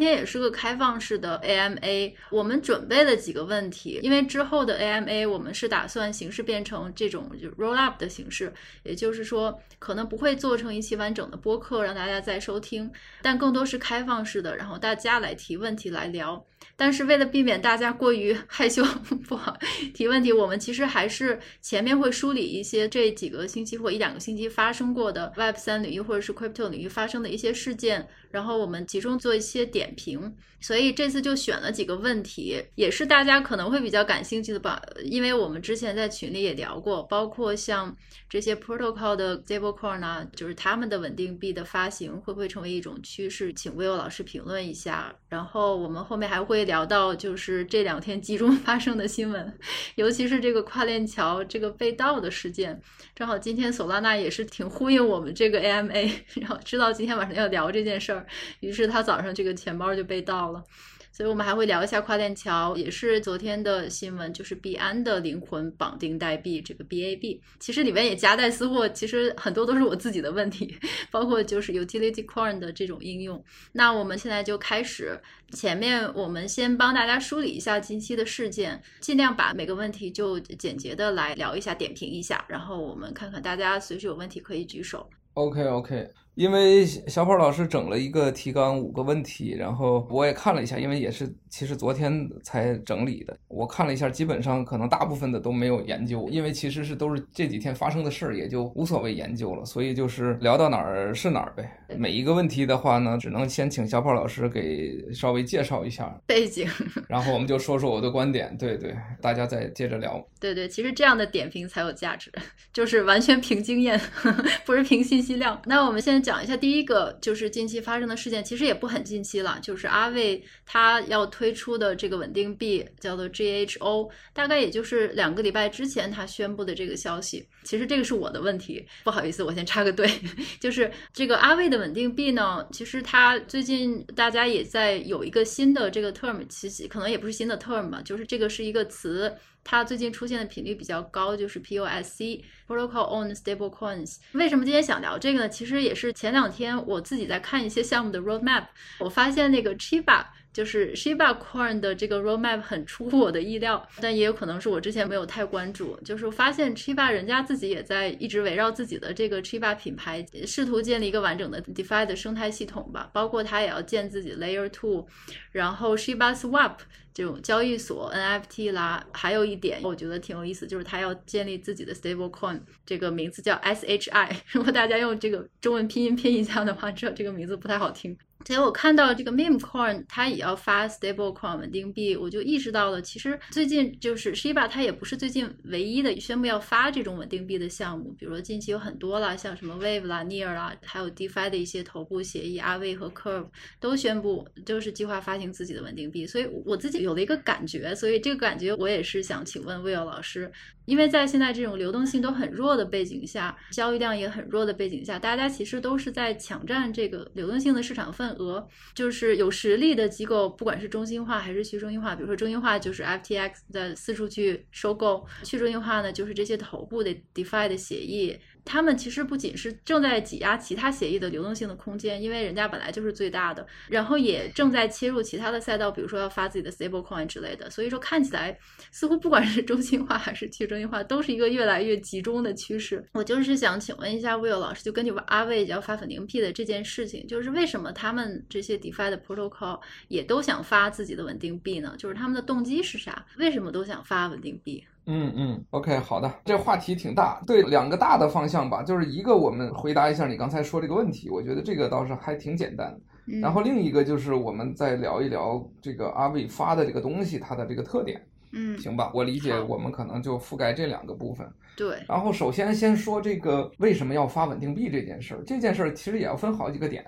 今天也是个开放式的 AMA，我们准备了几个问题，因为之后的 AMA 我们是打算形式变成这种就 roll up 的形式，也就是说可能不会做成一期完整的播客让大家再收听，但更多是开放式的，然后大家来提问题来聊。但是为了避免大家过于害羞 不好提问题，我们其实还是前面会梳理一些这几个星期或一两个星期发生过的 Web 三领域或者是 Crypto 领域发生的一些事件，然后我们集中做一些点评。所以这次就选了几个问题，也是大家可能会比较感兴趣的吧，因为我们之前在群里也聊过，包括像这些 Protocol 的 Stablecoin 啊，就是他们的稳定币的发行会不会成为一种趋势，请 Will 老师评论一下。然后我们后面还会会聊到，就是这两天集中 发生的新闻，尤其是这个跨链桥这个被盗的事件。正好今天索拉纳也是挺呼应我们这个 AMA，然后知道今天晚上要聊这件事儿，于是他早上这个钱包就被盗了。所以我们还会聊一下跨链桥，也是昨天的新闻，就是币安的灵魂绑定代币这个 BAB，其实里面也夹带私货，其实很多都是我自己的问题，包括就是 utility coin 的这种应用。那我们现在就开始，前面我们先帮大家梳理一下近期的事件，尽量把每个问题就简洁的来聊一下，点评一下，然后我们看看大家随时有问题可以举手。OK OK。因为小跑老师整了一个提纲五个问题，然后我也看了一下，因为也是其实昨天才整理的。我看了一下，基本上可能大部分的都没有研究，因为其实是都是这几天发生的事儿，也就无所谓研究了。所以就是聊到哪儿是哪儿呗。每一个问题的话呢，只能先请小跑老师给稍微介绍一下背景，然后我们就说说我的观点。对对，大家再接着聊。对对，其实这样的点评才有价值，就是完全凭经验，不是凭信息量。那我们现在讲。讲一下第一个就是近期发生的事件，其实也不很近期了，就是阿卫他要推出的这个稳定币叫做 GHO，大概也就是两个礼拜之前他宣布的这个消息。其实这个是我的问题，不好意思，我先插个队，就是这个阿卫的稳定币呢，其实它最近大家也在有一个新的这个 term，其实可能也不是新的 term 吧，就是这个是一个词。它最近出现的频率比较高，就是 POSC Protocol on Stablecoins）。为什么今天想聊这个呢？其实也是前两天我自己在看一些项目的 roadmap，我发现那个 Chiba。就是 Shiba Coin 的这个 roadmap 很出乎我的意料，但也有可能是我之前没有太关注。就是发现 Shiba 人家自己也在一直围绕自己的这个 Shiba 品牌，试图建立一个完整的 DeFi 的生态系统吧。包括他也要建自己 Layer Two，然后 Shiba Swap 这种交易所 NFT 啦，还有一点我觉得挺有意思，就是他要建立自己的 Stable Coin，这个名字叫 SHI。如果大家用这个中文拼音拼一下的话，知道这个名字不太好听。所以我看到这个 Meme Coin 它也要发 Stable Coin 稳定币，我就意识到了，其实最近就是 Shiba 它也不是最近唯一的宣布要发这种稳定币的项目，比如说近期有很多啦，像什么 Wave 啦、Near 啦，还有 DeFi 的一些头部协议阿 v 和 Curve 都宣布就是计划发行自己的稳定币，所以我自己有了一个感觉，所以这个感觉我也是想请问 Will 老师。因为在现在这种流动性都很弱的背景下，交易量也很弱的背景下，大家其实都是在抢占这个流动性的市场份额。就是有实力的机构，不管是中心化还是去中心化，比如说中心化就是 FTX 在四处去收购，去中心化呢就是这些头部的 DeFi 的协议。他们其实不仅是正在挤压其他协议的流动性的空间，因为人家本来就是最大的，然后也正在切入其他的赛道，比如说要发自己的 Stablecoin 之类的。所以说看起来似乎不管是中心化还是去中心化，都是一个越来越集中的趋势。我就是想请问一下 Will 老师，就根据阿卫要发稳定币的这件事情，就是为什么他们这些 DeFi 的 Protocol 也都想发自己的稳定币呢？就是他们的动机是啥？为什么都想发稳定币？嗯嗯，OK，好的，这话题挺大，对，两个大的方向吧，就是一个我们回答一下你刚才说这个问题，我觉得这个倒是还挺简单。嗯、然后另一个就是我们再聊一聊这个阿伟发的这个东西它的这个特点。嗯，行吧，我理解，我们可能就覆盖这两个部分。对。然后首先先说这个为什么要发稳定币这件事儿，这件事儿其实也要分好几个点。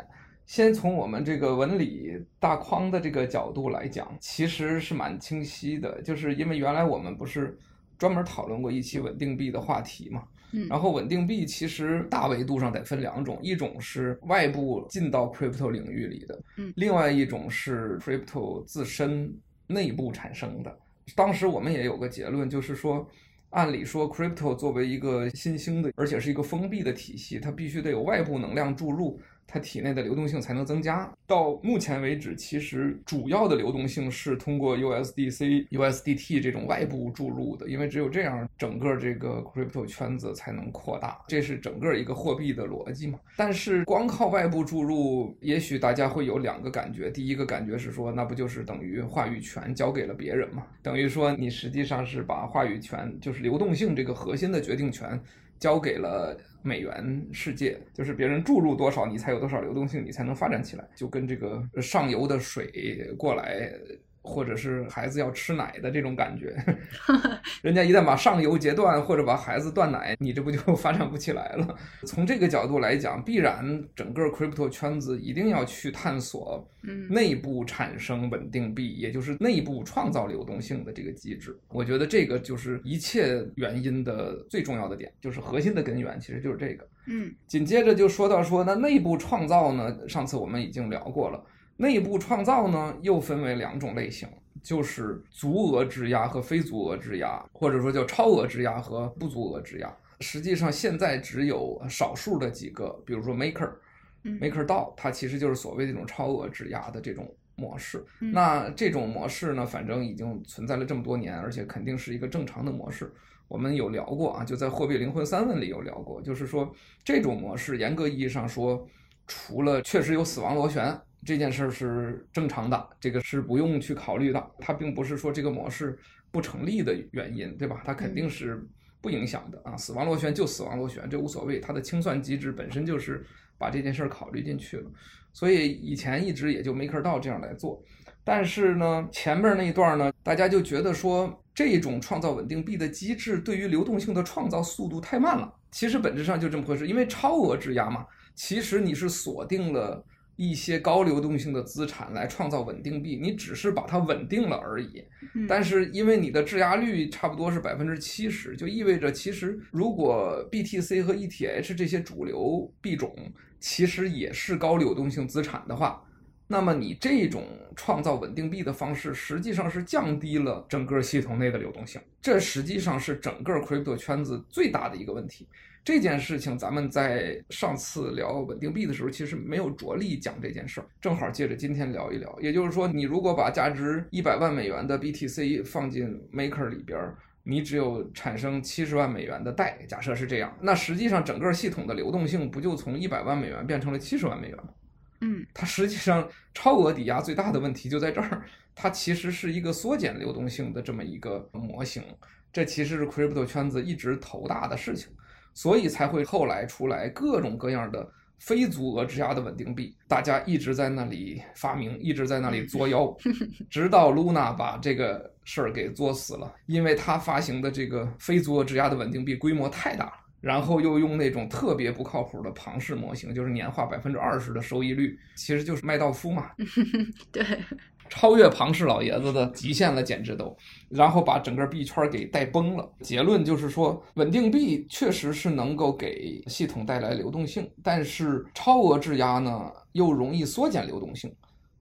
先从我们这个纹理大框的这个角度来讲，其实是蛮清晰的，就是因为原来我们不是。专门讨论过一期稳定币的话题嘛，嗯，然后稳定币其实大维度上得分两种，一种是外部进到 crypto 领域里的，嗯，另外一种是 crypto 自身内部产生的。当时我们也有个结论，就是说，按理说 crypto 作为一个新兴的，而且是一个封闭的体系，它必须得有外部能量注入，它体内的流动性才能增加。到目前为止，其实主要的流动性是通过 USDC、USDT 这种外部注入的，因为只有这样，整个这个 crypto 圈子才能扩大。这是整个一个货币的逻辑嘛。但是光靠外部注入，也许大家会有两个感觉。第一个感觉是说，那不就是等于话语权交给了别人嘛？等于说你实际上是把话语权，就是流动性这个核心的决定权。交给了美元世界，就是别人注入多少，你才有多少流动性，你才能发展起来，就跟这个上游的水过来。或者是孩子要吃奶的这种感觉，人家一旦把上游截断，或者把孩子断奶，你这不就 发展不起来了？从这个角度来讲，必然整个 crypto 圈子一定要去探索，内部产生稳定币，也就是内部创造流动性的这个机制。我觉得这个就是一切原因的最重要的点，就是核心的根源，其实就是这个。嗯，紧接着就说到说，那内部创造呢？上次我们已经聊过了。内部创造呢，又分为两种类型，就是足额质押和非足额质押，或者说叫超额质押和不足额质押。实际上现在只有少数的几个，比如说 Maker，MakerDAO，它其实就是所谓这种超额质押的这种模式。那这种模式呢，反正已经存在了这么多年，而且肯定是一个正常的模式。我们有聊过啊，就在货币灵魂三问里有聊过，就是说这种模式严格意义上说，除了确实有死亡螺旋。这件事是正常的，这个是不用去考虑的。它并不是说这个模式不成立的原因，对吧？它肯定是不影响的啊。死亡螺旋就死亡螺旋，这无所谓。它的清算机制本身就是把这件事考虑进去了，所以以前一直也就 MakerDAO 这样来做。但是呢，前面那一段呢，大家就觉得说这种创造稳定币的机制对于流动性的创造速度太慢了。其实本质上就这么回事，因为超额质押嘛，其实你是锁定了。一些高流动性的资产来创造稳定币，你只是把它稳定了而已。但是因为你的质押率差不多是百分之七十，就意味着其实如果 BTC 和 ETH 这些主流币种其实也是高流动性资产的话，那么你这种创造稳定币的方式实际上是降低了整个系统内的流动性。这实际上是整个 crypto 圈子最大的一个问题。这件事情，咱们在上次聊稳定币的时候，其实没有着力讲这件事儿，正好借着今天聊一聊。也就是说，你如果把价值一百万美元的 BTC 放进 Maker 里边，你只有产生七十万美元的贷，假设是这样，那实际上整个系统的流动性不就从一百万美元变成了七十万美元吗？嗯，它实际上超额抵押最大的问题就在这儿，它其实是一个缩减流动性的这么一个模型，这其实是 Crypto 圈子一直头大的事情。所以才会后来出来各种各样的非足额质押的稳定币，大家一直在那里发明，一直在那里作妖，直到 Luna 把这个事儿给作死了，因为他发行的这个非足额质押的稳定币规模太大了，然后又用那种特别不靠谱的庞氏模型，就是年化百分之二十的收益率，其实就是麦道夫嘛。对。超越庞氏老爷子的极限了，简直都，然后把整个币圈给带崩了。结论就是说，稳定币确实是能够给系统带来流动性，但是超额质押呢，又容易缩减流动性；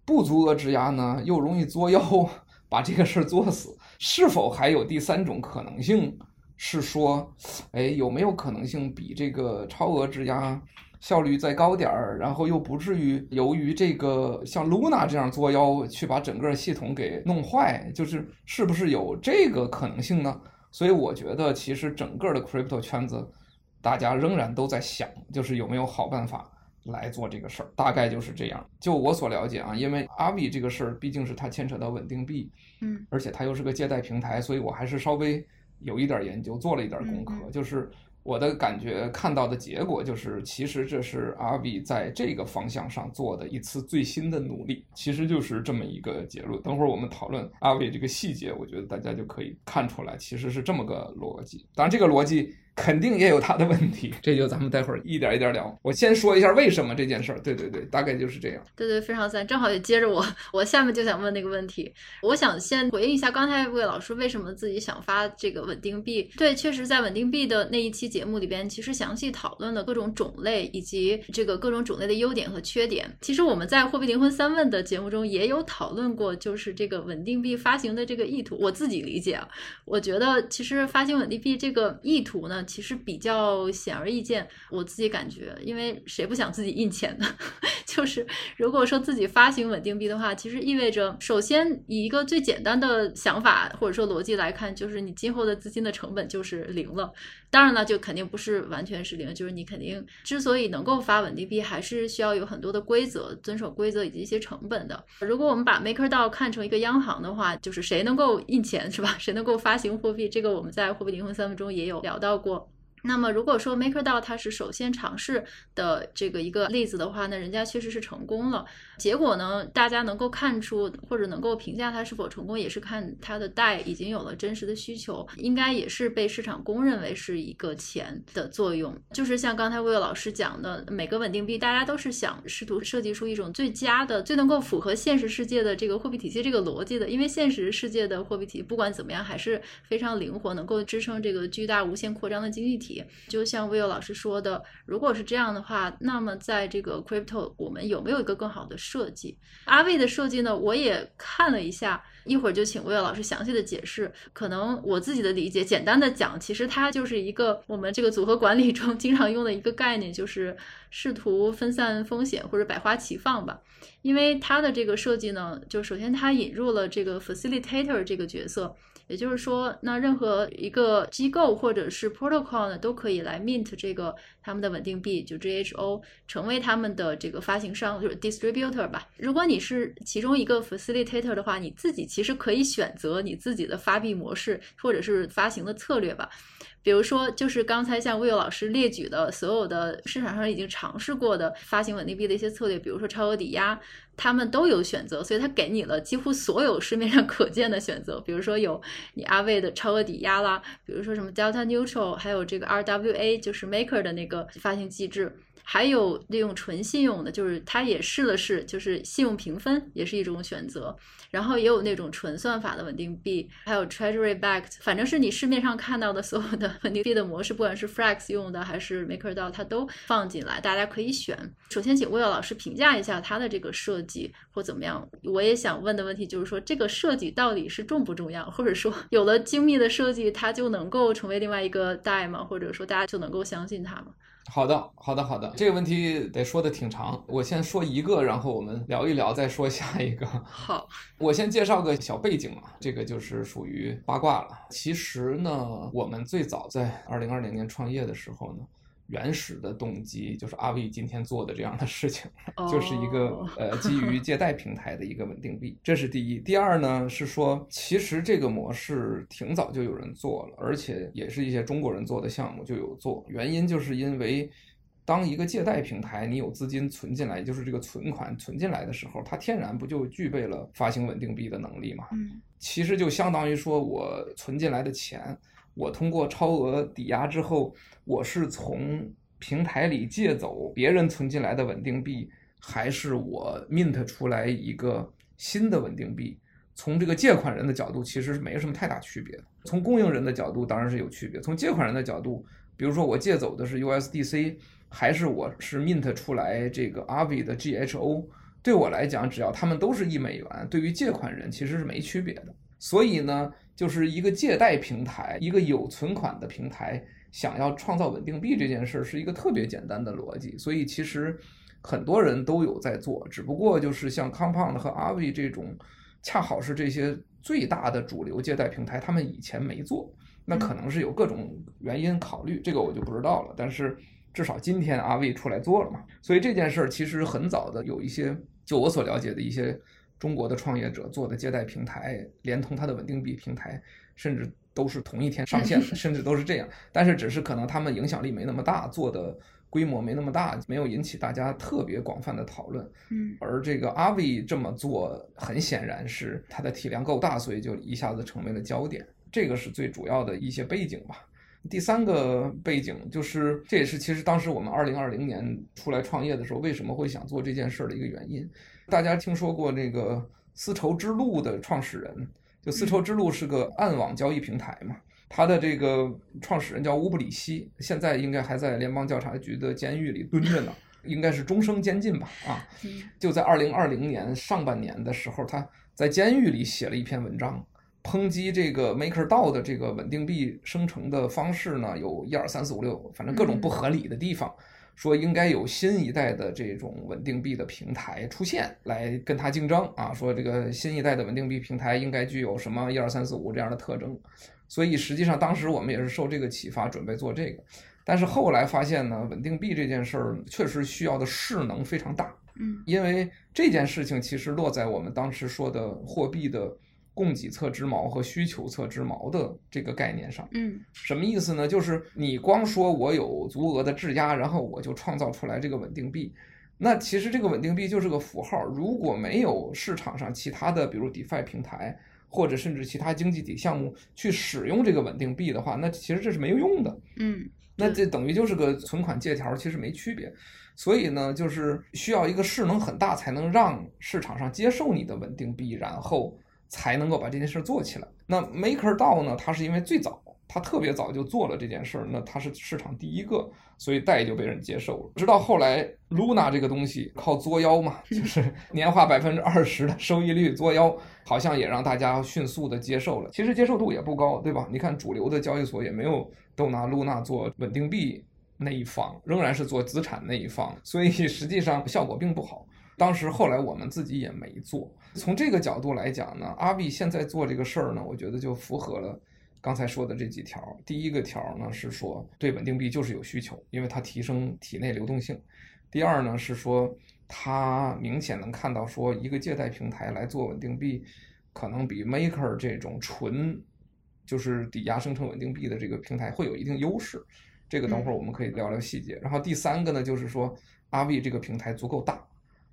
不足额质押呢，又容易作妖，把这个事儿作死。是否还有第三种可能性？是说，哎，有没有可能性比这个超额质押？效率再高点儿，然后又不至于由于这个像 Luna 这样作妖去把整个系统给弄坏，就是是不是有这个可能性呢？所以我觉得其实整个的 crypto 圈子，大家仍然都在想，就是有没有好办法来做这个事儿，大概就是这样。就我所了解啊，因为 Aave 这个事儿毕竟是它牵扯到稳定币，嗯，而且它又是个借贷平台，所以我还是稍微有一点研究，做了一点功课，就是。我的感觉看到的结果就是，其实这是阿比在这个方向上做的一次最新的努力，其实就是这么一个结论。等会儿我们讨论阿比这个细节，我觉得大家就可以看出来，其实是这么个逻辑。当然，这个逻辑。肯定也有他的问题，这就咱们待会儿一点一点聊。我先说一下为什么这件事儿。对对对，大概就是这样。对对，非常赞，正好也接着我，我下面就想问那个问题。我想先回应一下刚才魏老师为什么自己想发这个稳定币。对，确实在稳定币的那一期节目里边其实详细讨论了各种种类以及这个各种种类的优点和缺点。其实我们在货币灵魂三问的节目中也有讨论过，就是这个稳定币发行的这个意图。我自己理解啊，我觉得其实发行稳定币这个意图呢，其实比较显而易见。我自己感觉，因为谁不想自己印钱呢？就是如果说自己发行稳定币的话，其实意味着首先以一个最简单的想法或者说逻辑来看，就是你今后的资金的成本就是零了。当然了，就肯定不是完全是零，就是你肯定之所以能够发稳定币，还是需要有很多的规则，遵守规则以及一些成本的。如果我们把 MakerDAO 看成一个央行的话，就是谁能够印钱是吧？谁能够发行货币？这个我们在货币灵魂三问中也有聊到过。那么，如果说 MakerDAO 它是首先尝试的这个一个例子的话，那人家确实是成功了。结果呢，大家能够看出或者能够评价它是否成功，也是看它的贷已经有了真实的需求，应该也是被市场公认为是一个钱的作用。就是像刚才 Will 老师讲的，每个稳定币大家都是想试图设计出一种最佳的、最能够符合现实世界的这个货币体系这个逻辑的，因为现实世界的货币体系不管怎么样还是非常灵活，能够支撑这个巨大无限扩张的经济体。就像 Will 老师说的，如果是这样的话，那么在这个 crypto 我们有没有一个更好的设计？阿卫的设计呢，我也看了一下，一会儿就请魏老师详细的解释。可能我自己的理解，简单的讲，其实它就是一个我们这个组合管理中 经常用的一个概念，就是试图分散风险或者百花齐放吧。因为它的这个设计呢，就首先它引入了这个 facilitator 这个角色。也就是说，那任何一个机构或者是 protocol 呢，都可以来 mint 这个他们的稳定币，就 GHO，成为他们的这个发行商，就是 distributor 吧。如果你是其中一个 facilitator 的话，你自己其实可以选择你自己的发币模式或者是发行的策略吧。比如说，就是刚才像 Will 老师列举的所有的市场上已经尝试过的发行稳定币的一些策略，比如说超额抵押，他们都有选择，所以他给你了几乎所有市面上可见的选择。比如说有你阿卫的超额抵押啦，比如说什么 Delta Neutral，还有这个 RWA，就是 Maker 的那个发行机制。还有利用纯信用的，就是他也试了试，就是信用评分也是一种选择。然后也有那种纯算法的稳定币，还有 Treasury backed，反正是你市面上看到的所有的稳定币的模式，不管是 Frax 用的还是 MakerDAO，它都放进来，大家可以选。首先，请 Will 老师评价一下它的这个设计或怎么样。我也想问的问题就是说，这个设计到底是重不重要？或者说，有了精密的设计，它就能够成为另外一个 DAI 吗？或者说，大家就能够相信它吗？好的，好的，好的，这个问题得说的挺长，我先说一个，然后我们聊一聊，再说下一个。好，我先介绍个小背景啊，这个就是属于八卦了。其实呢，我们最早在二零二零年创业的时候呢。原始的动机就是阿卫今天做的这样的事情，oh. 就是一个呃基于借贷平台的一个稳定币，这是第一。第二呢是说，其实这个模式挺早就有人做了，而且也是一些中国人做的项目就有做。原因就是因为，当一个借贷平台你有资金存进来，就是这个存款存进来的时候，它天然不就具备了发行稳定币的能力嘛？嗯，其实就相当于说我存进来的钱。我通过超额抵押之后，我是从平台里借走别人存进来的稳定币，还是我 mint 出来一个新的稳定币？从这个借款人的角度，其实是没什么太大区别的。从供应人的角度，当然是有区别。从借款人的角度，比如说我借走的是 USDC，还是我是 mint 出来这个 Aave 的 GHO，对我来讲，只要他们都是一美元，对于借款人其实是没区别的。所以呢。就是一个借贷平台，一个有存款的平台，想要创造稳定币这件事，是一个特别简单的逻辑。所以其实很多人都有在做，只不过就是像 Compound 和 Aave 这种，恰好是这些最大的主流借贷平台，他们以前没做，那可能是有各种原因考虑，这个我就不知道了。但是至少今天 Aave 出来做了嘛，所以这件事儿其实很早的有一些，就我所了解的一些。中国的创业者做的借贷平台，连同它的稳定币平台，甚至都是同一天上线的，甚至都是这样。但是只是可能他们影响力没那么大，做的规模没那么大，没有引起大家特别广泛的讨论。嗯，而这个 Aave 这么做，很显然是它的体量够大，所以就一下子成为了焦点。这个是最主要的一些背景吧。第三个背景就是，这也是其实当时我们二零二零年出来创业的时候，为什么会想做这件事儿的一个原因。大家听说过那个丝绸之路的创始人，就丝绸之路是个暗网交易平台嘛，他的这个创始人叫乌布里希，现在应该还在联邦调查局的监狱里蹲着呢，应该是终生监禁吧？啊，就在二零二零年上半年的时候，他在监狱里写了一篇文章，抨击这个 MakerDAO 的这个稳定币生成的方式呢，有一二三四五六，反正各种不合理的地方。说应该有新一代的这种稳定币的平台出现，来跟它竞争啊。说这个新一代的稳定币平台应该具有什么一二三四五这样的特征。所以实际上当时我们也是受这个启发，准备做这个。但是后来发现呢，稳定币这件事儿确实需要的势能非常大。嗯，因为这件事情其实落在我们当时说的货币的。供给侧之锚和需求侧之锚的这个概念上，嗯，什么意思呢？就是你光说我有足额的质押，然后我就创造出来这个稳定币，那其实这个稳定币就是个符号。如果没有市场上其他的，比如 DeFi 平台或者甚至其他经济体项目去使用这个稳定币的话，那其实这是没有用的。嗯，那这等于就是个存款借条，其实没区别。所以呢，就是需要一个势能很大，才能让市场上接受你的稳定币，然后。才能够把这件事做起来。那 MakerDAO 呢？它是因为最早，它特别早就做了这件事儿，那它是市场第一个，所以代就被人接受了。直到后来，Luna 这个东西靠作妖嘛，就是 年化百分之二十的收益率作妖，好像也让大家迅速的接受了。其实接受度也不高，对吧？你看主流的交易所也没有都拿 Luna 做稳定币那一方，仍然是做资产那一方，所以实际上效果并不好。当时后来我们自己也没做。从这个角度来讲呢，阿币现在做这个事儿呢，我觉得就符合了刚才说的这几条。第一个条呢是说，对稳定币就是有需求，因为它提升体内流动性。第二呢是说，它明显能看到说，一个借贷平台来做稳定币，可能比 Maker 这种纯就是抵押生成稳定币的这个平台会有一定优势。这个等会儿我们可以聊聊细节。然后第三个呢就是说，阿币这个平台足够大。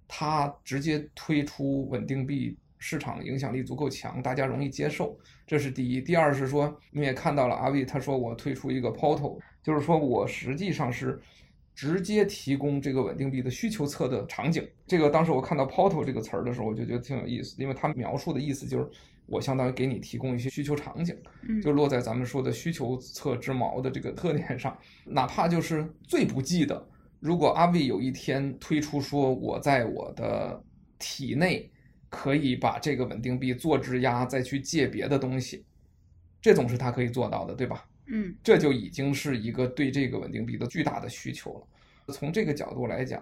它直接推出稳定币市场影响力足够强，大家容易接受，这是第一。第二是说，你也看到了阿币，他说我推出一个 Portal，就是说我实际上是直接提供这个稳定币的需求侧的场景。这个当时我看到 Portal 这个词儿的时候，我就觉得挺有意思，因为它描述的意思就是我相当于给你提供一些需求场景，就落在咱们说的需求侧之矛的这个特点上，哪怕就是最不济的。如果阿伟有一天推出说，我在我的体内可以把这个稳定币做质押，再去借别的东西，这总是他可以做到的，对吧？嗯，这就已经是一个对这个稳定币的巨大的需求了。从这个角度来讲。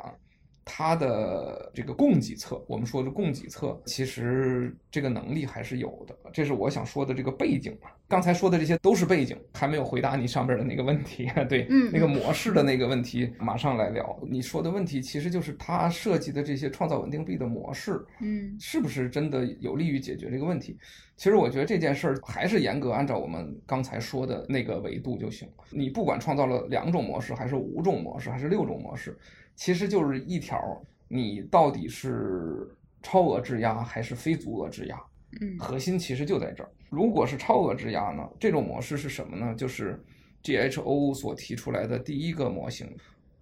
它的这个供给侧，我们说的供给侧，其实这个能力还是有的。这是我想说的这个背景嘛。刚才说的这些都是背景，还没有回答你上边的那个问题。对，嗯，那个模式的那个问题，马上来聊。你说的问题其实就是它设计的这些创造稳定币的模式，嗯，是不是真的有利于解决这个问题？其实我觉得这件事儿还是严格按照我们刚才说的那个维度就行。你不管创造了两种模式，还是五种模式，还是六种模式。其实就是一条，你到底是超额质押还是非足额质押？嗯，核心其实就在这儿。如果是超额质押呢，这种模式是什么呢？就是 GHO 所提出来的第一个模型，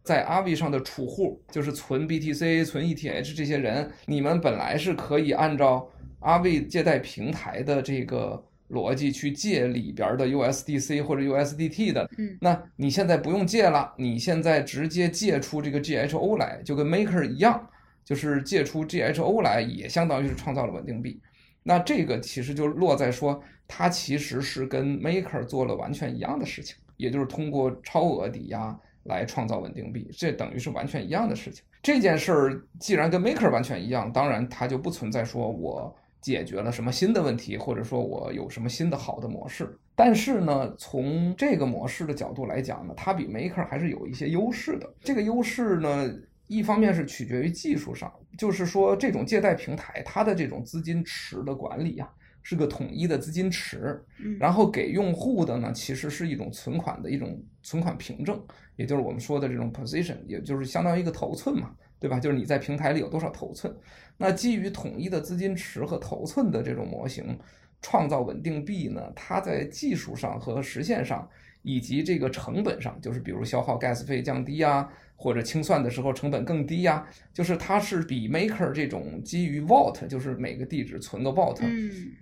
在阿币上的储户，就是存 BTC、存 ETH 这些人，你们本来是可以按照阿币借贷平台的这个。逻辑去借里边的 USDC 或者 USDT 的，嗯，那你现在不用借了，你现在直接借出这个 GHO 来，就跟 Maker 一样，就是借出 GHO 来，也相当于是创造了稳定币。那这个其实就落在说，它其实是跟 Maker 做了完全一样的事情，也就是通过超额抵押来创造稳定币，这等于是完全一样的事情。这件事儿既然跟 Maker 完全一样，当然它就不存在说我。解决了什么新的问题，或者说我有什么新的好的模式？但是呢，从这个模式的角度来讲呢，它比 Maker 还是有一些优势的。这个优势呢，一方面是取决于技术上，就是说这种借贷平台它的这种资金池的管理啊，是个统一的资金池，然后给用户的呢，其实是一种存款的一种存款凭证，也就是我们说的这种 position，也就是相当于一个头寸嘛。对吧？就是你在平台里有多少头寸，那基于统一的资金池和头寸的这种模型，创造稳定币呢，它在技术上和实现上，以及这个成本上，就是比如消耗 gas 费降低呀，或者清算的时候成本更低呀，就是它是比 Maker 这种基于 Vault，就是每个地址存个 Vault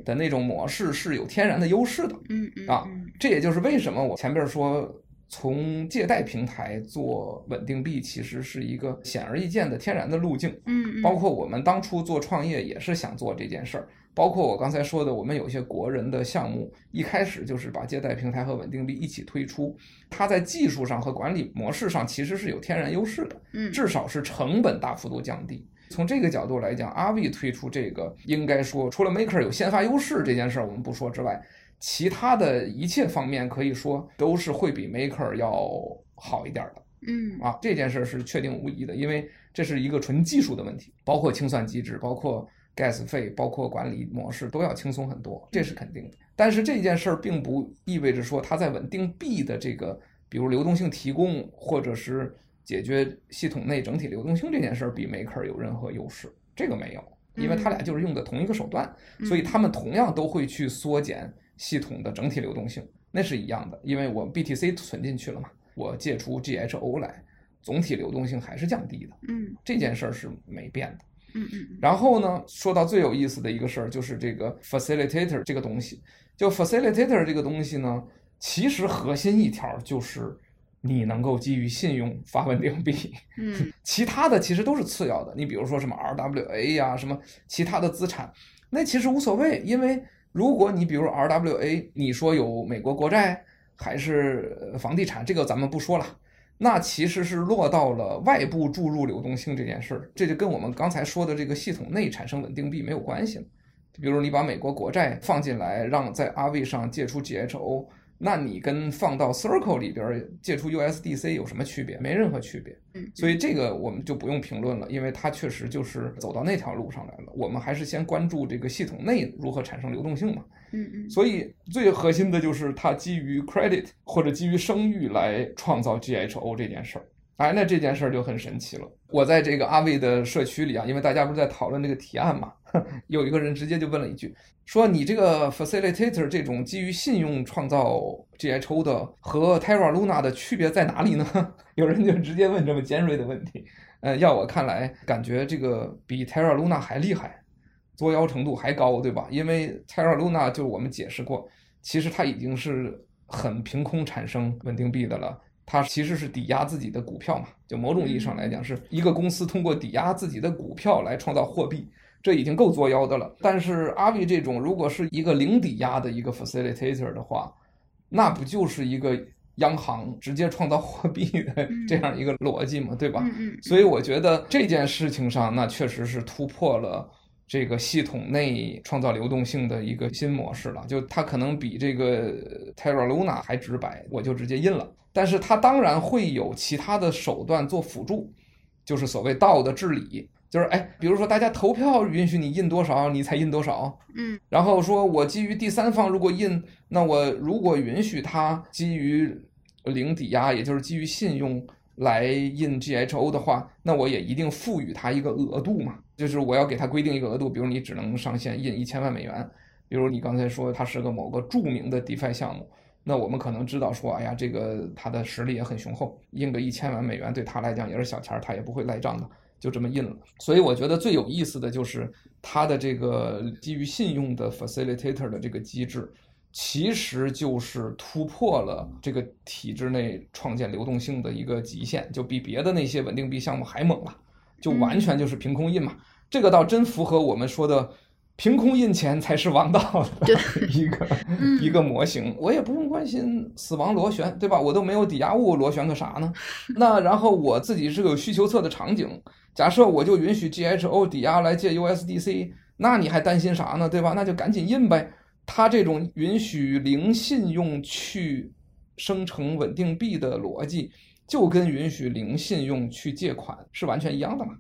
的那种模式是有天然的优势的。嗯嗯啊，这也就是为什么我前边说，从借贷平台做稳定币，其实是一个显而易见的天然的路径。嗯，包括我们当初做创业也是想做这件事儿。包括我刚才说的，我们有些国人的项目，一开始就是把借贷平台和稳定币一起推出，它在技术上和管理模式上其实是有天然优势的。嗯，至少是成本大幅度降低。从这个角度来讲，Aave 推出这个，应该说除了 Maker 有先发优势这件事儿我们不说之外，其他的一切方面可以说都是会比 Maker 要好一点的。嗯啊，这件事是确定无疑的，因为这是一个纯技术的问题，包括清算机制，包括 Gas 费，包括管理模式都要轻松很多，这是肯定的。但是这件事儿并不意味着说它在稳定币的这个，比如流动性提供或者是解决系统内整体流动性这件事儿比 Maker 有任何优势，这个没有，因为它俩就是用的同一个手段，所以他们同样都会去缩减。系统的整体流动性那是一样的，因为我 BTC 存进去了嘛，我借出 GHO 来，总体流动性还是降低的。嗯，这件事儿是没变的。嗯嗯。然后呢，说到最有意思的一个事儿，就是这个 facilitator 这个东西。就 facilitator 这个东西呢，其实核心一条就是你能够基于信用发稳定币。嗯，其他的其实都是次要的。你比如说什么 RWA 呀，什么其他的资产，那其实无所谓，因为。如果你比如 RWA，你说有美国国债还是房地产，这个咱们不说了，那其实是落到了外部注入流动性这件事儿，这就跟我们刚才说的这个系统内产生稳定币没有关系了。比如你把美国国债放进来，让在阿 v 上借出 GHO。那你跟放到 Circle 里边借出 USDC 有什么区别？没任何区别。嗯，所以这个我们就不用评论了，因为它确实就是走到那条路上来了。我们还是先关注这个系统内如何产生流动性嘛。嗯嗯。所以最核心的就是它基于 credit 或者基于声誉来创造 GHO 这件事儿。哎，那这件事儿就很神奇了。我在这个 Aave 的社区里啊，因为大家不是在讨论这个提案嘛，有一个人直接就问了一句，说你这个 facilitator 这种基于信用创造 GHO 的和 Terra Luna 的区别在哪里呢？有人就直接问这么尖锐的问题。呃，要我看来，感觉这个比 Terra Luna 还厉害，作妖程度还高，对吧？因为 Terra Luna 就我们解释过，其实它已经是很凭空产生稳定币的了。它其实是抵押自己的股票嘛，就某种意义上来讲，是一个公司通过抵押自己的股票来创造货币，这已经够作妖的了。但是 Aave 这种如果是一个零抵押的一个 facilitator 的话，那不就是一个央行直接创造货币的 这样一个逻辑嘛，对吧？所以我觉得这件事情上，那确实是突破了。这个系统内创造流动性的一个新模式了，就它可能比这个 Terra Luna 还直白，我就直接印了。但是它当然会有其他的手段做辅助，就是所谓道的治理，就是哎，比如说大家投票允许你印多少，你才印多少。嗯，然后说我基于第三方如果印，那我如果允许他基于零抵押，也就是基于信用。来印 GHO 的话，那我也一定赋予他一个额度嘛，就是我要给他规定一个额度，比如你只能上限印一千万美元，比如你刚才说它是个某个著名的 DeFi 项目，那我们可能知道说，哎呀，这个他的实力也很雄厚，印个一千万美元对他来讲也是小钱儿，他也不会赖账的，就这么印了。所以我觉得最有意思的就是它的这个基于信用的 Facilitator 的这个机制。其实就是突破了这个体制内创建流动性的一个极限，就比别的那些稳定币项目还猛了，就完全就是凭空印嘛。嗯、这个倒真符合我们说的“凭空印钱才是王道”的 一个一个模型。我也不用关心死亡螺旋，对吧？我都没有抵押物，螺旋个啥呢？那然后我自己是个有需求侧的场景，假设我就允许 GHO 抵押来借 USDC，那你还担心啥呢？对吧？那就赶紧印呗。它这种允许零信用去生成稳定币的逻辑，就跟允许零信用去借款是完全一样的嘛？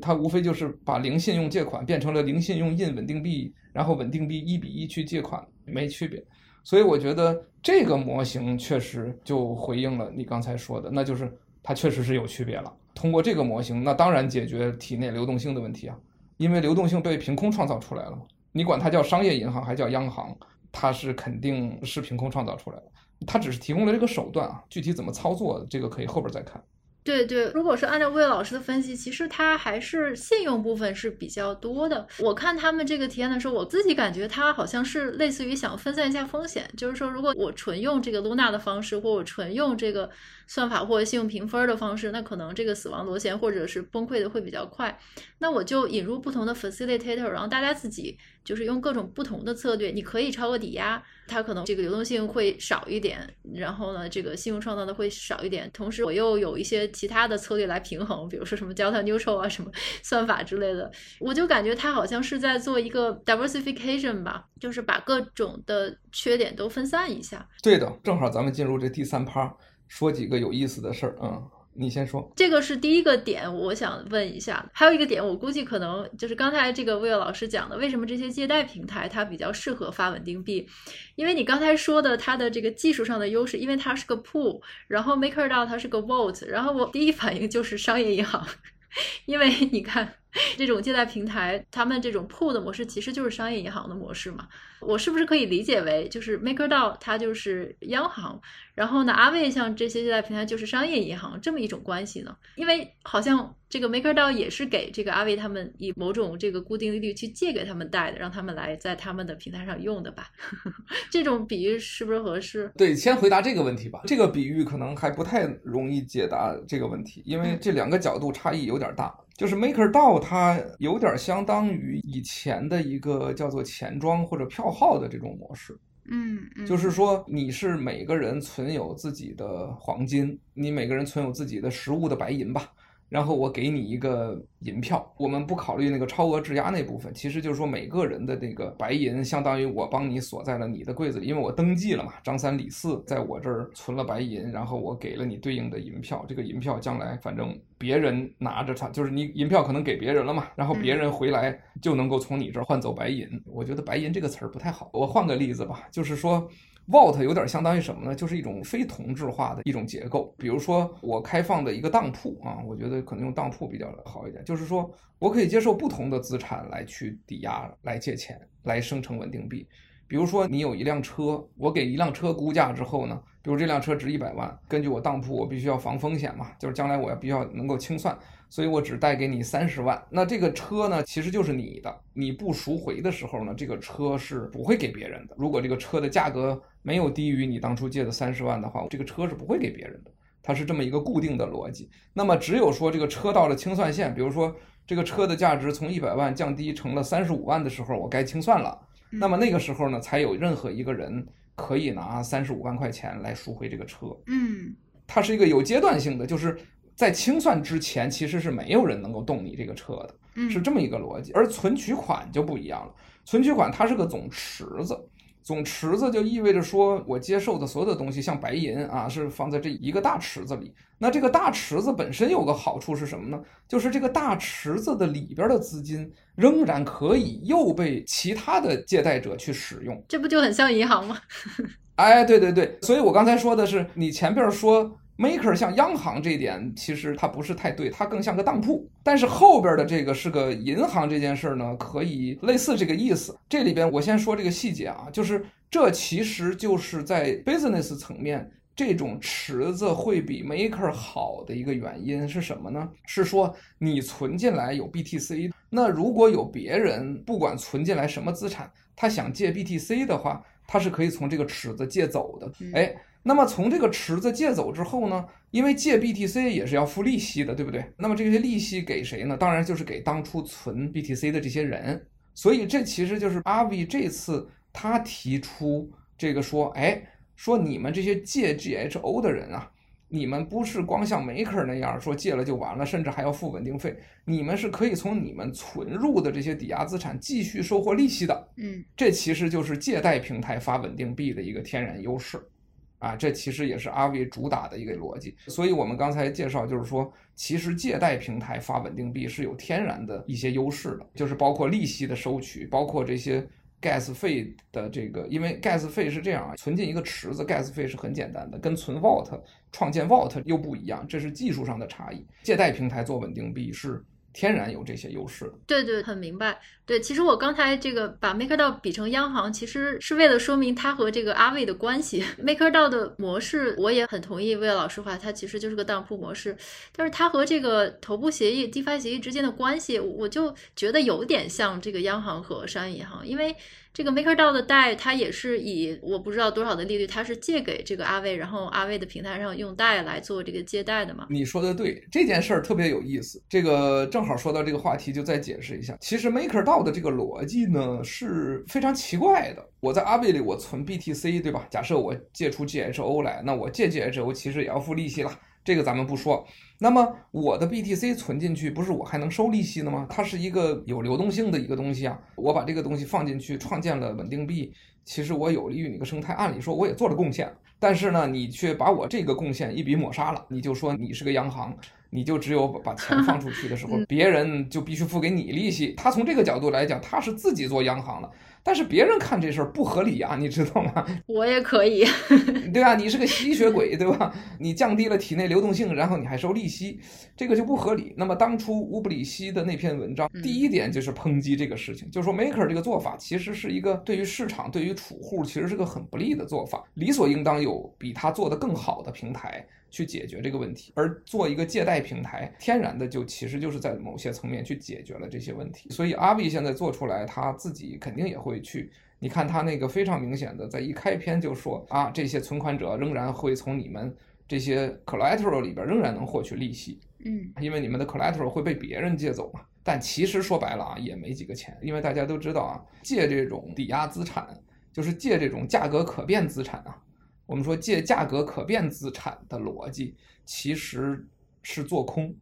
它无非就是把零信用借款变成了零信用印稳定币，然后稳定币一比一去借款，没区别。所以我觉得这个模型确实就回应了你刚才说的，那就是它确实是有区别了。通过这个模型，那当然解决体内流动性的问题啊，因为流动性被凭空创造出来了嘛。你管它叫商业银行还叫央行，它是肯定是凭空创造出来的，它只是提供了这个手段啊，具体怎么操作，这个可以后边再看。对对，如果是按照魏老师的分析，其实它还是信用部分是比较多的。我看他们这个体验的时候，我自己感觉它好像是类似于想分散一下风险，就是说，如果我纯用这个 Luna 的方式，或我纯用这个算法或信用评分的方式，那可能这个死亡螺旋或者是崩溃的会比较快。那我就引入不同的 facilitator，然后大家自己就是用各种不同的策略，你可以超额抵押，它可能这个流动性会少一点，然后呢，这个信用创造的会少一点。同时，我又有一些其他的策略来平衡，比如说什么 delta neutral 啊，什么 算法之类的，我就感觉它好像是在做一个 diversification 吧，就是把各种的缺点都分散一下。对的，正好咱们进入这第三趴，说几个有意思的事儿啊。你先说，这个是第一个点，我想问一下。还有一个点，我估计可能就是刚才这个魏老师讲的，为什么这些借贷平台它比较适合发稳定币？因为你刚才说的它的这个技术上的优势，因为它是个 pool，然后 MakerDAO 它是个 vault，然后我第一反应就是商业银行，因为你看。这种借贷平台，他们这种 pool 的模式其实就是商业银行的模式嘛？我是不是可以理解为，就是 MakerDAO 它就是央行，然后呢，阿卫像这些借贷平台就是商业银行这么一种关系呢？因为好像这个 MakerDAO 也是给这个阿卫他们以某种这个固定利率去借给他们贷的，让他们来在他们的平台上用的吧？这种比喻是不是合适？对，先回答这个问题吧。这个比喻可能还不太容易解答这个问题，因为这两个角度差异有点大。就是 MakerDAO，它有点相当于以前的一个叫做钱庄或者票号的这种模式。嗯，就是说你是每个人存有自己的黄金，你每个人存有自己的实物的白银吧。然后我给你一个银票，我们不考虑那个超额质押那部分，其实就是说每个人的那个白银，相当于我帮你锁在了你的柜子里，因为我登记了嘛，张三李四在我这儿存了白银，然后我给了你对应的银票，这个银票将来反正别人拿着它，就是你银票可能给别人了嘛，然后别人回来就能够从你这儿换走白银。我觉得白银这个词儿不太好，我换个例子吧，就是说。Vault 有点相当于什么呢？就是一种非同质化的一种结构。比如说，我开放的一个当铺啊，我觉得可能用当铺比较好一点。就是说我可以接受不同的资产来去抵押、来借钱、来生成稳定币。比如说，你有一辆车，我给一辆车估价之后呢，比如这辆车值一百万，根据我当铺，我必须要防风险嘛，就是将来我要必须要能够清算。所以我只贷给你三十万，那这个车呢，其实就是你的。你不赎回的时候呢，这个车是不会给别人的。如果这个车的价格没有低于你当初借的三十万的话，这个车是不会给别人的。它是这么一个固定的逻辑。那么只有说这个车到了清算线，比如说这个车的价值从一百万降低成了三十五万的时候，我该清算了。那么那个时候呢，才有任何一个人可以拿三十五万块钱来赎回这个车。嗯，它是一个有阶段性的，就是。在清算之前，其实是没有人能够动你这个车的，是这么一个逻辑。而存取款就不一样了，存取款它是个总池子，总池子就意味着说我接受的所有的东西，像白银啊，是放在这一个大池子里。那这个大池子本身有个好处是什么呢？就是这个大池子的里边的资金仍然可以又被其他的借贷者去使用，这不就很像银行吗？哎，对对对，所以我刚才说的是你前边说。Maker 像央行这一点，其实它不是太对，它更像个当铺。但是后边的这个是个银行这件事呢，可以类似这个意思。这里边我先说这个细节啊，就是这其实就是在 business 层面，这种池子会比 Maker 好的一个原因是什么呢？是说你存进来有 BTC，那如果有别人不管存进来什么资产，他想借 BTC 的话，他是可以从这个池子借走的。哎。那么从这个池子借走之后呢，因为借 BTC 也是要付利息的，对不对？那么这些利息给谁呢？当然就是给当初存 BTC 的这些人。所以这其实就是 Aave 这次他提出这个说，哎，说你们这些借 GHO 的人啊，你们不是光像 Maker 那样说借了就完了，甚至还要付稳定费，你们是可以从你们存入的这些抵押资产继续收获利息的。嗯，这其实就是借贷平台发稳定币的一个天然优势。啊，这其实也是 Aave 主打的一个逻辑，所以我们刚才介绍就是说，其实借贷平台发稳定币是有天然的一些优势的，就是包括利息的收取，包括这些 gas 费的这个，因为 gas 费是这样啊，存进一个池子，gas 费是很简单的，跟存 vault 创建 vault 又不一样，这是技术上的差异。借贷平台做稳定币是天然有这些优势。对对，很明白。对，其实我刚才这个把 MakerDAO 比成央行，其实是为了说明它和这个阿卫的关系。MakerDAO 的模式我也很同意魏老师话，它其实就是个当铺模式，但是它和这个头部协议、DeFi 协议之间的关系，我就觉得有点像这个央行和商业银行，因为。这个 MakerDAO 的贷，它也是以我不知道多少的利率，它是借给这个阿卫，然后阿卫的平台上用贷来做这个借贷的嘛？你说的对，这件事儿特别有意思。这个正好说到这个话题，就再解释一下。其实 MakerDAO 的这个逻辑呢是非常奇怪的。我在阿卫里我存 BTC，对吧？假设我借出 GHO 来，那我借 GHO 其实也要付利息了。这个咱们不说，那么我的 BTC 存进去，不是我还能收利息的吗？它是一个有流动性的一个东西啊。我把这个东西放进去，创建了稳定币，其实我有利于你个生态，按理说我也做了贡献。但是呢，你却把我这个贡献一笔抹杀了，你就说你是个央行，你就只有把钱 放出去的时候，别人就必须付给你利息。他从这个角度来讲，他是自己做央行了。但是别人看这事儿不合理啊，你知道吗？我也可以，对吧？你是个吸血鬼，对吧？你降低了体内流动性，然后你还收利息，这个就不合理。那么当初乌布里希的那篇文章，第一点就是抨击这个事情，就是说 Maker 这个做法其实是一个对于市场、对于储户其实是个很不利的做法，理所应当有比他做的更好的平台。去解决这个问题，而做一个借贷平台，天然的就其实就是在某些层面去解决了这些问题。所以阿币现在做出来，他自己肯定也会去。你看他那个非常明显的，在一开篇就说啊，这些存款者仍然会从你们这些 collateral 里边仍然能获取利息，嗯，因为你们的 collateral 会被别人借走嘛。但其实说白了啊，也没几个钱，因为大家都知道啊，借这种抵押资产，就是借这种价格可变资产啊。我们说借价格可变资产的逻辑其实是做空，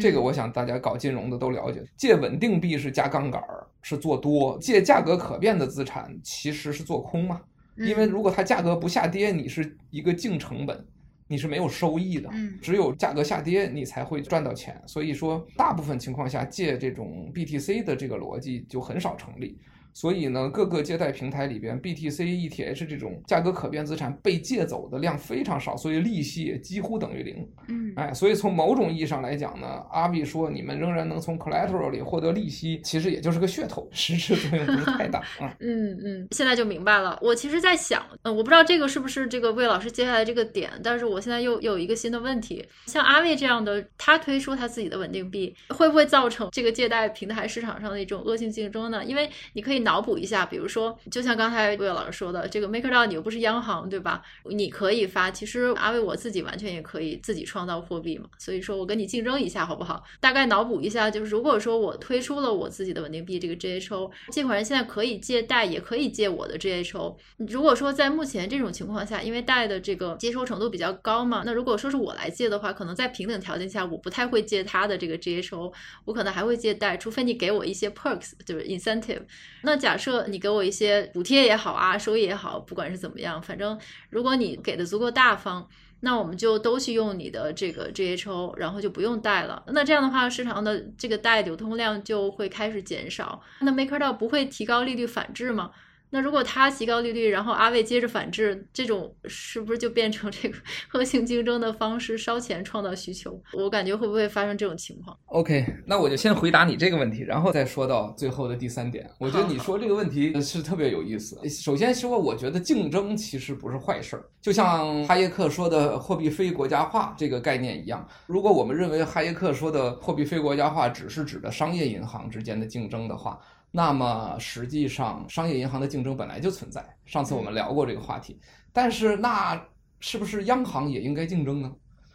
这个我想大家搞金融的都了解。借稳定币是加杠杆儿是做多，借价格可变的资产其实是做空嘛。因为如果它价格不下跌，你是一个净成本，你是没有收益的。只有价格下跌，你才会赚到钱。所以说，大部分情况下借这种 BTC 的这个逻辑就很少成立。所以呢，各个借贷平台里边，BTC、ETH 这种价格可变资产被借走的量非常少，所以利息也几乎等于零。嗯，哎，所以从某种意义上来讲呢，阿币说你们仍然能从 collateral 里获得利息，其实也就是个噱头，实质作用不是太大 啊。嗯嗯，现在就明白了。我其实在想，嗯，我不知道这个是不是这个魏老师接下来这个点，但是我现在又有一个新的问题，像阿魏这样的，他推出他自己的稳定币，会不会造成这个借贷平台市场上的一种恶性竞争呢？因为你可以。脑补一下，比如说，就像刚才魏老师说的，这个 MakerDAO 你又不是央行，对吧？你可以发，其实阿伟我自己完全也可以自己创造货币嘛。所以说我跟你竞争一下，好不好？大概脑补一下，就是如果说我推出了我自己的稳定币这个 GHO，借款人现在可以借贷，也可以借我的 GHO。如果说在目前这种情况下，因为贷的这个接收程度比较高嘛，那如果说是我来借的话，可能在平等条件下，我不太会借他的这个 GHO，我可能还会借贷，除非你给我一些 perks，就是 incentive。那那假设你给我一些补贴也好啊，收益也好，不管是怎么样，反正如果你给的足够大方，那我们就都去用你的这个 GHO，然后就不用贷了。那这样的话，市场的这个贷流通量就会开始减少。那 MakerDAO 不会提高利率反制吗？那如果他提高利率，然后阿卫接着反制，这种是不是就变成这个 恶性竞争的方式，烧钱创造需求？我感觉会不会发生这种情况？OK，那我就先回答你这个问题，然后再说到最后的第三点。我觉得你说这个问题是特别有意思。首先说，我觉得竞争其实不是坏事儿，就像哈耶克说的货币非国家化这个概念一样。如果我们认为哈耶克说的货币非国家化只是指的商业银行之间的竞争的话，那么实际上，商业银行的竞争本来就存在。上次我们聊过这个话题，但是那是不是央行也应该竞争呢？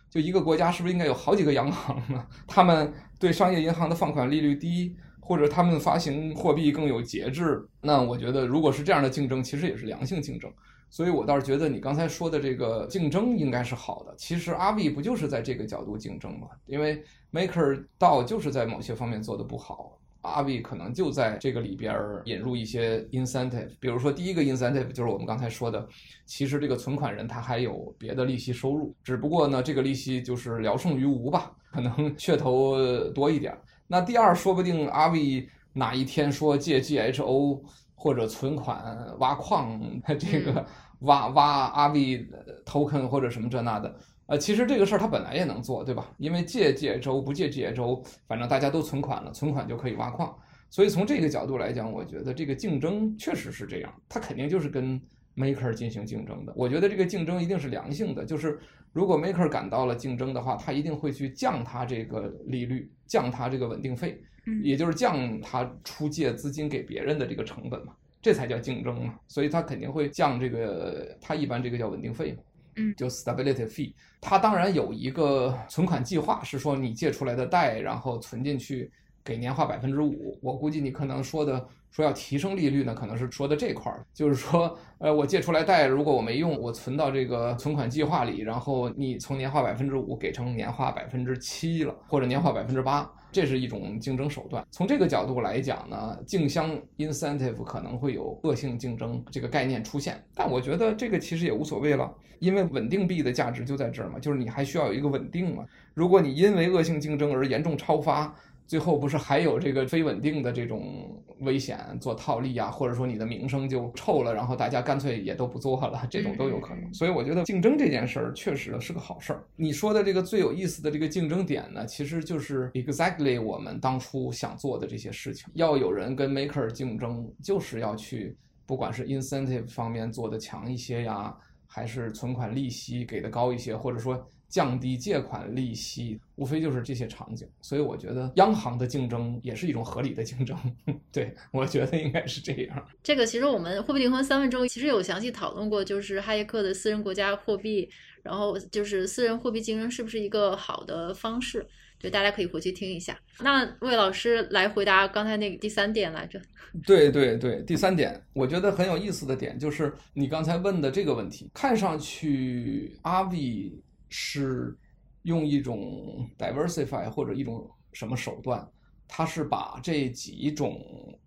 就一个国家是不是应该有好几个央行呢？他们对商业银行的放款利率低，或者他们发行货币更有节制？那我觉得，如果是这样的竞争，其实也是良性竞争。所以我倒是觉得你刚才说的这个竞争应该是好的。其实阿币不就是在这个角度竞争吗？因为 MakerDAO 就是在某些方面做的不好。阿币可能就在这个里边引入一些 incentive，比如说第一个 incentive 就是我们刚才说的，其实这个存款人他还有别的利息收入，只不过呢这个利息就是聊胜于无吧，可能噱头多一点。那第二，说不定阿币哪一天说借 GHO 或者存款挖矿，这个挖挖阿币 token 或者什么这那的。呃，其实这个事儿他本来也能做，对吧？因为借 GHO 不借 GHO，反正大家都存款了，存款就可以挖矿。所以从这个角度来讲，我觉得这个竞争确实是这样，他肯定就是跟 Maker 进行竞争的。我觉得这个竞争一定是良性的，就是如果 Maker 感到了竞争的话，他一定会去降他这个利率，降他这个稳定费，也就是降他出借资金给别人的这个成本嘛，这才叫竞争嘛。所以他肯定会降这个，他一般这个叫稳定费嘛，嗯，就 stability fee。它当然有一个存款计划，是说你借出来的贷，然后存进去。给年化百分之五，我估计你可能说的说要提升利率呢，可能是说的这块儿，就是说，呃，我借出来贷，如果我没用，我存到这个存款计划里，然后你从年化百分之五给成年化百分之七了，或者年化百分之八，这是一种竞争手段。从这个角度来讲呢，竞相 incentive 可能会有恶性竞争这个概念出现，但我觉得这个其实也无所谓了，因为稳定币的价值就在这儿嘛，就是你还需要有一个稳定嘛，如果你因为恶性竞争而严重超发。最后不是还有这个非稳定的这种危险做套利啊，或者说你的名声就臭了，然后大家干脆也都不做了，这种都有可能。所以我觉得竞争这件事儿确实是个好事儿。你说的这个最有意思的这个竞争点呢，其实就是 exactly 我们当初想做的这些事情。要有人跟 maker 竞争，就是要去不管是 incentive 方面做的强一些呀，还是存款利息给的高一些，或者说。降低借款利息，无非就是这些场景，所以我觉得央行的竞争也是一种合理的竞争。对，我觉得应该是这样。这个其实我们货币灵魂三分钟其实有详细讨论过，就是哈耶克的私人国家货币，然后就是私人货币竞争是不是一个好的方式？对，大家可以回去听一下。那魏老师来回答刚才那个第三点来着。对对对，第三点，我觉得很有意思的点就是你刚才问的这个问题，看上去阿 V。是用一种 diversify 或者一种什么手段，它是把这几种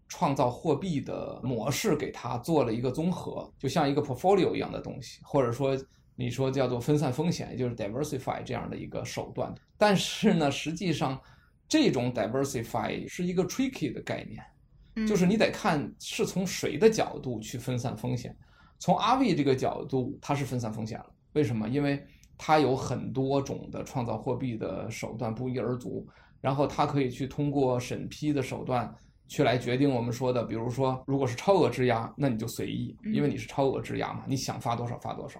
创造货币的模式给它做了一个综合，就像一个 portfolio 一样的东西，或者说你说叫做分散风险，也就是 diversify 这样的一个手段。但是呢，实际上这种 diversify 是一个 tricky 的概念，就是你得看是从谁的角度去分散风险。从阿 V 这个角度，它是分散风险了。为什么？因为它有很多种的创造货币的手段不一而足，然后它可以去通过审批的手段去来决定我们说的，比如说，如果是超额质押，那你就随意，因为你是超额质押嘛，你想发多少发多少。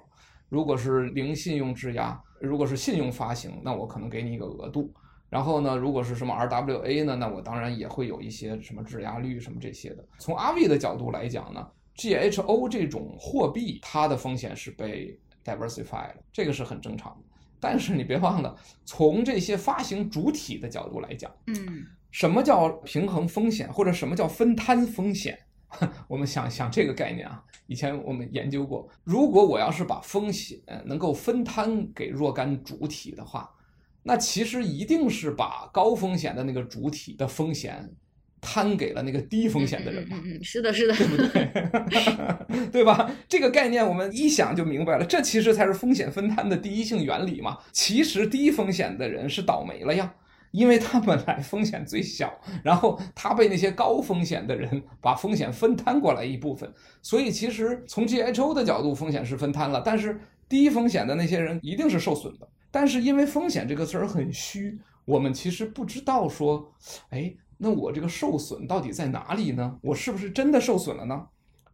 如果是零信用质押，如果是信用发行，那我可能给你一个额度。然后呢，如果是什么 RWA 呢，那我当然也会有一些什么质押率什么这些的。从阿 V 的角度来讲呢，GHO 这种货币它的风险是被 diversify 了，这个是很正常的，但是你别忘了，从这些发行主体的角度来讲，嗯，什么叫平衡风险，或者什么叫分摊风险？我们想想这个概念啊，以前我们研究过，如果我要是把风险能够分摊给若干主体的话，那其实一定是把高风险的那个主体的风险。摊给了那个低风险的人嘛？嗯，是的，是的，对不对？对吧？这个概念我们一想就明白了，这其实才是风险分摊的第一性原理嘛。其实低风险的人是倒霉了呀，因为他本来风险最小，然后他被那些高风险的人把风险分摊过来一部分，所以其实从 GHO 的角度，风险是分摊了，但是低风险的那些人一定是受损的。但是因为风险这个词儿很虚，我们其实不知道说，哎。那我这个受损到底在哪里呢？我是不是真的受损了呢？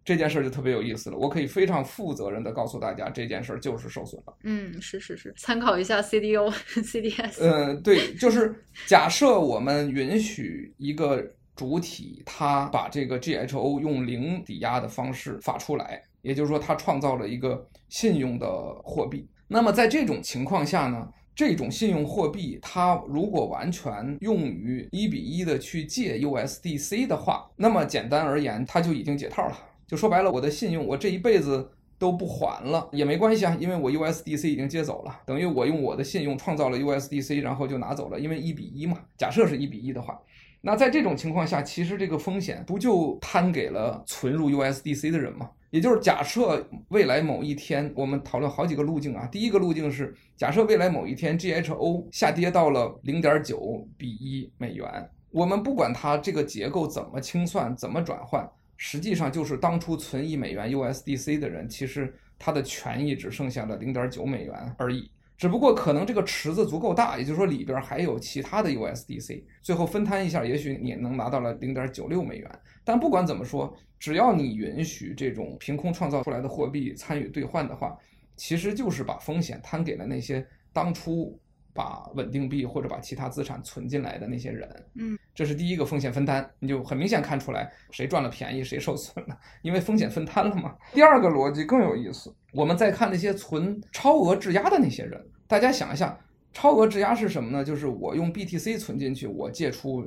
这件事儿就特别有意思了。我可以非常负责任地告诉大家，这件事儿就是受损了。嗯，是是是，参考一下 CDO、CDS。嗯，对，就是假设我们允许一个主体，他把这个 GHO 用零抵押的方式发出来，也就是说，他创造了一个信用的货币。那么在这种情况下呢？这种信用货币，它如果完全用于一比一的去借 USDC 的话，那么简单而言，它就已经解套了。就说白了，我的信用我这一辈子都不还了也没关系啊，因为我 USDC 已经借走了，等于我用我的信用创造了 USDC，然后就拿走了，因为一比一嘛。假设是一比一的话，那在这种情况下，其实这个风险不就摊给了存入 USDC 的人吗？也就是假设未来某一天，我们讨论好几个路径啊。第一个路径是假设未来某一天 GHO 下跌到了零点九比一美元，我们不管它这个结构怎么清算、怎么转换，实际上就是当初存一美元 USDC 的人，其实他的权益只剩下了零点九美元而已。只不过可能这个池子足够大，也就是说里边还有其他的 USDC，最后分摊一下，也许你能拿到了零点九六美元。但不管怎么说，只要你允许这种凭空创造出来的货币参与兑换的话，其实就是把风险摊给了那些当初把稳定币或者把其他资产存进来的那些人。嗯，这是第一个风险分摊，你就很明显看出来谁赚了便宜，谁受损了，因为风险分摊了嘛。第二个逻辑更有意思。我们再看那些存超额质押的那些人，大家想一下，超额质押是什么呢？就是我用 BTC 存进去，我借出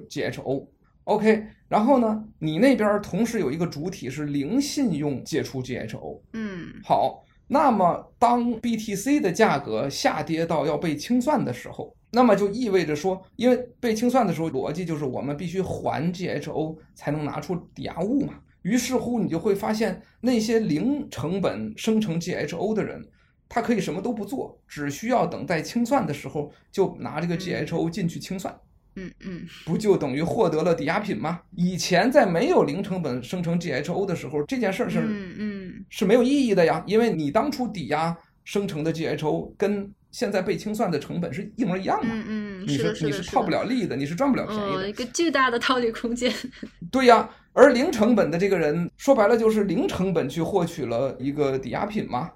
GHO，OK，然后呢，你那边同时有一个主体是零信用借出 GHO，嗯，好，那么当 BTC 的价格下跌到要被清算的时候，那么就意味着说，因为被清算的时候逻辑就是我们必须还 GHO 才能拿出抵押物嘛。于是乎，你就会发现那些零成本生成 GHO 的人，他可以什么都不做，只需要等待清算的时候就拿这个 GHO 进去清算。嗯嗯嗯，不就等于获得了抵押品吗？以前在没有零成本生成 GHO 的时候，这件事儿是嗯嗯是没有意义的呀，因为你当初抵押生成的 GHO 跟现在被清算的成本是一模一样的。嗯嗯，你是你是套不了利的，你是赚不了便宜的。哦，一个巨大的套利空间。对呀。而零成本的这个人说白了就是零成本去获取了一个抵押品嘛。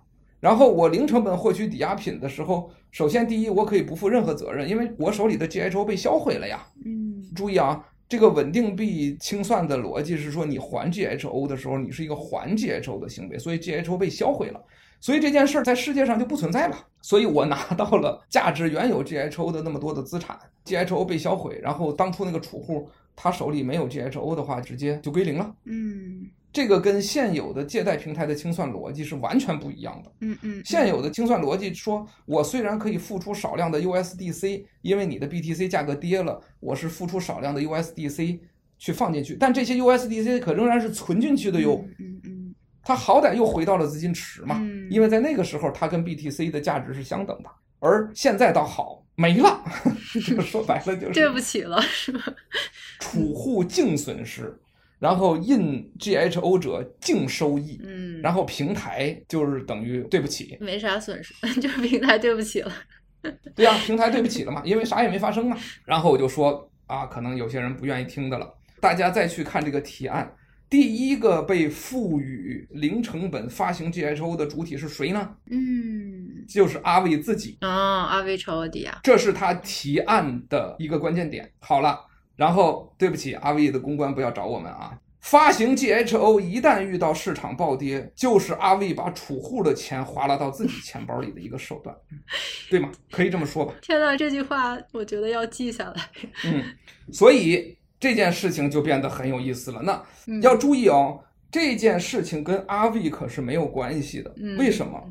然后我零成本获取抵押品的时候，首先第一我可以不负任何责任，因为我手里的 GHO 被销毁了呀。嗯，注意啊，这个稳定币清算的逻辑是说，你还 GHO 的时候，你是一个还 GHO 的行为，所以 GHO 被销毁了，所以这件事儿在世界上就不存在了。所以我拿到了价值原有 GHO 的那么多的资产，GHO 被销毁，然后当初那个储户。他手里没有 GHO 的话，直接就归零了。嗯，这个跟现有的借贷平台的清算逻辑是完全不一样的。嗯嗯，现有的清算逻辑说，我虽然可以付出少量的 USDC，因为你的 BTC 价格跌了，我是付出少量的 USDC 去放进去，但这些 USDC 可仍然是存进去的哟。嗯嗯，它好歹又回到了资金池嘛，嗯，因为在那个时候它跟 BTC 的价值是相等的，而现在倒好。没了，这个说白了就是对不起了，是吧？储户净损失，然后印 GHO 者净收益，嗯，然后平台就是等于对不起，没啥损失，就是平台对不起了。对呀、啊，平台对不起了嘛，因为啥也没发生嘛。然后我就说啊，可能有些人不愿意听的了，大家再去看这个提案，第一个被赋予零成本发行 GHO 的主体是谁呢？嗯。就是阿威自己啊、哦，阿威超迪亚，这是他提案的一个关键点。好了，然后对不起，阿威的公关不要找我们啊。发行 GHO 一旦遇到市场暴跌，就是阿威把储户的钱划拉到自己钱包里的一个手段，对吗？可以这么说吧？天呐，这句话我觉得要记下来。嗯，所以这件事情就变得很有意思了。那要注意哦，嗯、这件事情跟阿威可是没有关系的。嗯、为什么？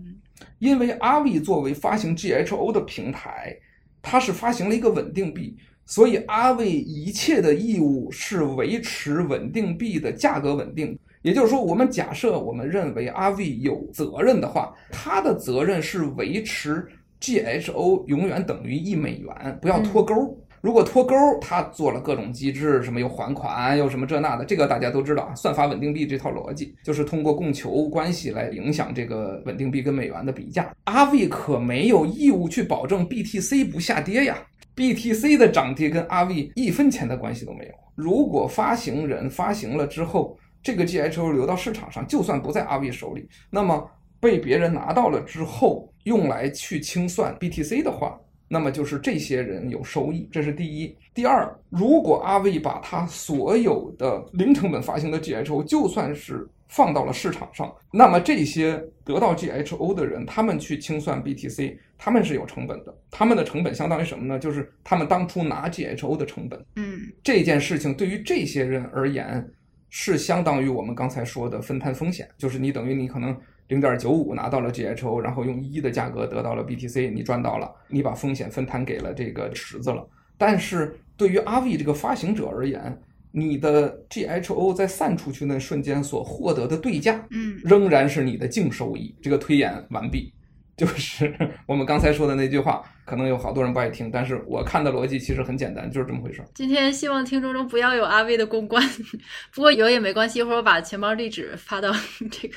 因为阿威作为发行 GHO 的平台，它是发行了一个稳定币，所以阿威一切的义务是维持稳定币的价格稳定。也就是说，我们假设我们认为阿 V 有责任的话，他的责任是维持 GHO 永远等于一美元，不要脱钩。嗯如果脱钩，他做了各种机制，什么又还款，又什么这那的，这个大家都知道啊。算法稳定币这套逻辑，就是通过供求关系来影响这个稳定币跟美元的比价。阿 V 可没有义务去保证 BTC 不下跌呀，BTC 的涨跌跟阿威一分钱的关系都没有。如果发行人发行了之后，这个 GHO 流到市场上，就算不在阿威手里，那么被别人拿到了之后，用来去清算 BTC 的话。那么就是这些人有收益，这是第一。第二，如果阿威把他所有的零成本发行的 GHO，就算是放到了市场上，那么这些得到 GHO 的人，他们去清算 BTC，他们是有成本的。他们的成本相当于什么呢？就是他们当初拿 GHO 的成本。嗯，这件事情对于这些人而言，是相当于我们刚才说的分摊风险，就是你等于你可能。零点九五拿到了 GHO，然后用一的价格得到了 BTC，你赚到了，你把风险分摊给了这个池子了。但是对于阿 V 这个发行者而言，你的 GHO 在散出去那瞬间所获得的对价，嗯，仍然是你的净收益。这个推演完毕，就是 我们刚才说的那句话，可能有好多人不爱听，但是我看的逻辑其实很简单，就是这么回事。今天希望听众中不要有阿威的公关，不过有也没关系，一会儿我把钱包地址发到 这个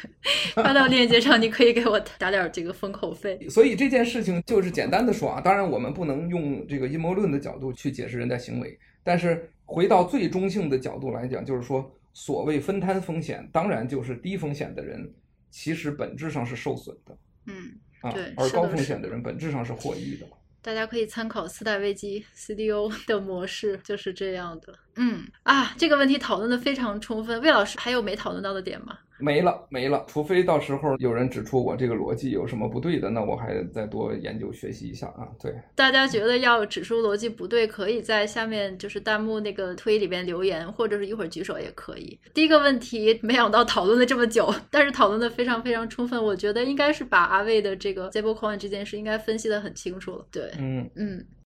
发到链接上，你可以给我打点这个封口费。所以这件事情就是简单的说啊，当然我们不能用这个阴谋论的角度去解释人的行为，但是回到最中性的角度来讲，就是说所谓分摊风险，当然就是低风险的人其实本质上是受损的。嗯。对，而高风险的人本质上是获益的。大家可以参考次贷危机 CDO 的模式，就是这样的。嗯啊，这个问题讨论的非常充分。魏老师还有没讨论到的点吗？没了，没了。除非到时候有人指出我这个逻辑有什么不对的，那我还再多研究学习一下啊。对，大家觉得要指出逻辑不对，可以在下面就是弹幕那个推里边留言，或者是一会儿举手也可以。第一个问题，没想到讨论了这么久，但是讨论的非常非常充分。我觉得应该是把阿魏的这个 stablecoin 这件事应该分析的很清楚了。对，嗯嗯。